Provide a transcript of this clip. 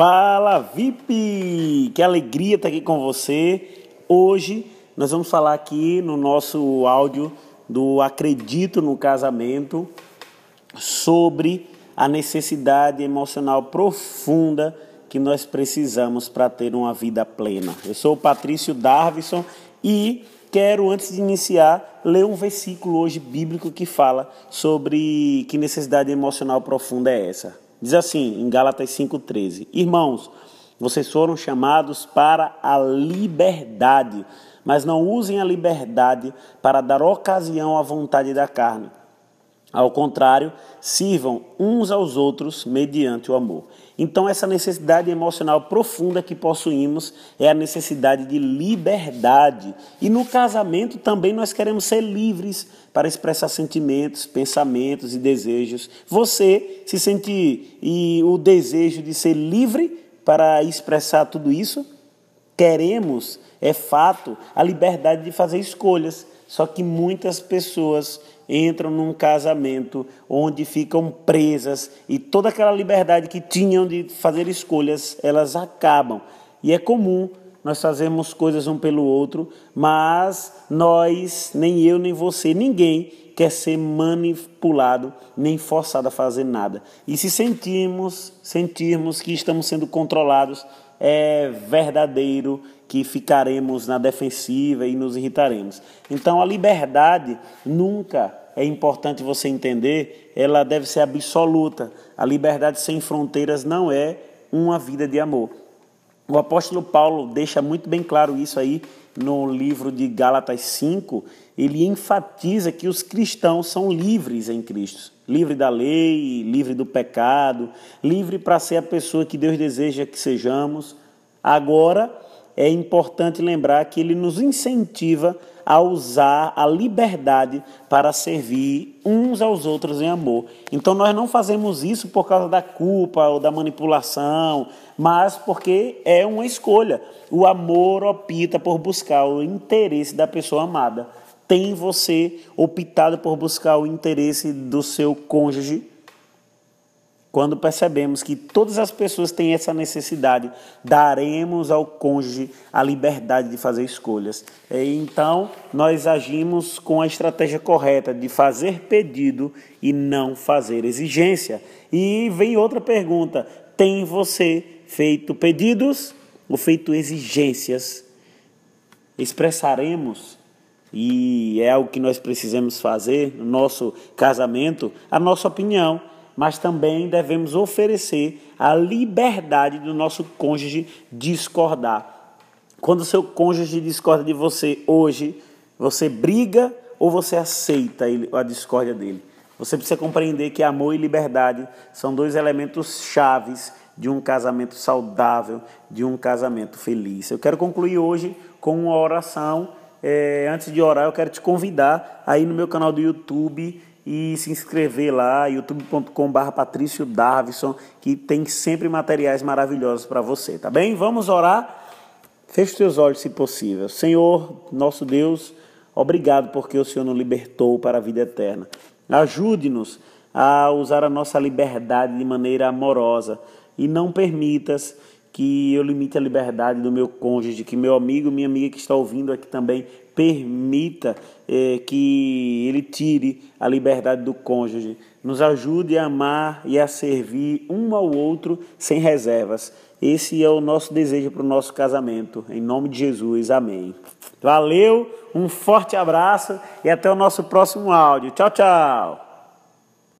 Fala VIP! Que alegria estar aqui com você. Hoje nós vamos falar aqui no nosso áudio do Acredito no Casamento sobre a necessidade emocional profunda que nós precisamos para ter uma vida plena. Eu sou o Patrício Darvison e quero, antes de iniciar, ler um versículo hoje bíblico que fala sobre que necessidade emocional profunda é essa. Diz assim, em Gálatas 5,13: Irmãos, vocês foram chamados para a liberdade, mas não usem a liberdade para dar ocasião à vontade da carne ao contrário, sirvam uns aos outros mediante o amor. Então, essa necessidade emocional profunda que possuímos é a necessidade de liberdade. E no casamento também nós queremos ser livres para expressar sentimentos, pensamentos e desejos. Você se sente e o desejo de ser livre para expressar tudo isso? Queremos, é fato, a liberdade de fazer escolhas. Só que muitas pessoas entram num casamento onde ficam presas e toda aquela liberdade que tinham de fazer escolhas, elas acabam. E é comum nós fazermos coisas um pelo outro, mas nós, nem eu, nem você, ninguém quer ser manipulado nem forçado a fazer nada. E se sentirmos, sentirmos que estamos sendo controlados, é verdadeiro que ficaremos na defensiva e nos irritaremos. Então a liberdade nunca é importante você entender, ela deve ser absoluta. A liberdade sem fronteiras não é uma vida de amor. O apóstolo Paulo deixa muito bem claro isso aí no livro de Gálatas 5. Ele enfatiza que os cristãos são livres em Cristo livre da lei, livre do pecado, livre para ser a pessoa que Deus deseja que sejamos. Agora, é importante lembrar que ele nos incentiva a usar a liberdade para servir uns aos outros em amor. Então nós não fazemos isso por causa da culpa ou da manipulação, mas porque é uma escolha. O amor opta por buscar o interesse da pessoa amada. Tem você optado por buscar o interesse do seu cônjuge quando percebemos que todas as pessoas têm essa necessidade, daremos ao cônjuge a liberdade de fazer escolhas. Então, nós agimos com a estratégia correta de fazer pedido e não fazer exigência. E vem outra pergunta: tem você feito pedidos ou feito exigências? Expressaremos e é algo que nós precisamos fazer no nosso casamento, a nossa opinião mas também devemos oferecer a liberdade do nosso cônjuge discordar. Quando seu cônjuge discorda de você hoje, você briga ou você aceita a discórdia dele? Você precisa compreender que amor e liberdade são dois elementos chaves de um casamento saudável, de um casamento feliz. Eu quero concluir hoje com uma oração. É, antes de orar, eu quero te convidar aí no meu canal do YouTube e se inscrever lá, youtube.com.br Patrício Davison, que tem sempre materiais maravilhosos para você, tá bem? Vamos orar? Feche os olhos, se possível. Senhor, nosso Deus, obrigado porque o Senhor nos libertou para a vida eterna. Ajude-nos a usar a nossa liberdade de maneira amorosa e não permitas que eu limite a liberdade do meu cônjuge, que meu amigo, minha amiga que está ouvindo aqui também permita é, que ele tire a liberdade do cônjuge. Nos ajude a amar e a servir um ao outro sem reservas. Esse é o nosso desejo para o nosso casamento. Em nome de Jesus, amém. Valeu, um forte abraço e até o nosso próximo áudio. Tchau, tchau.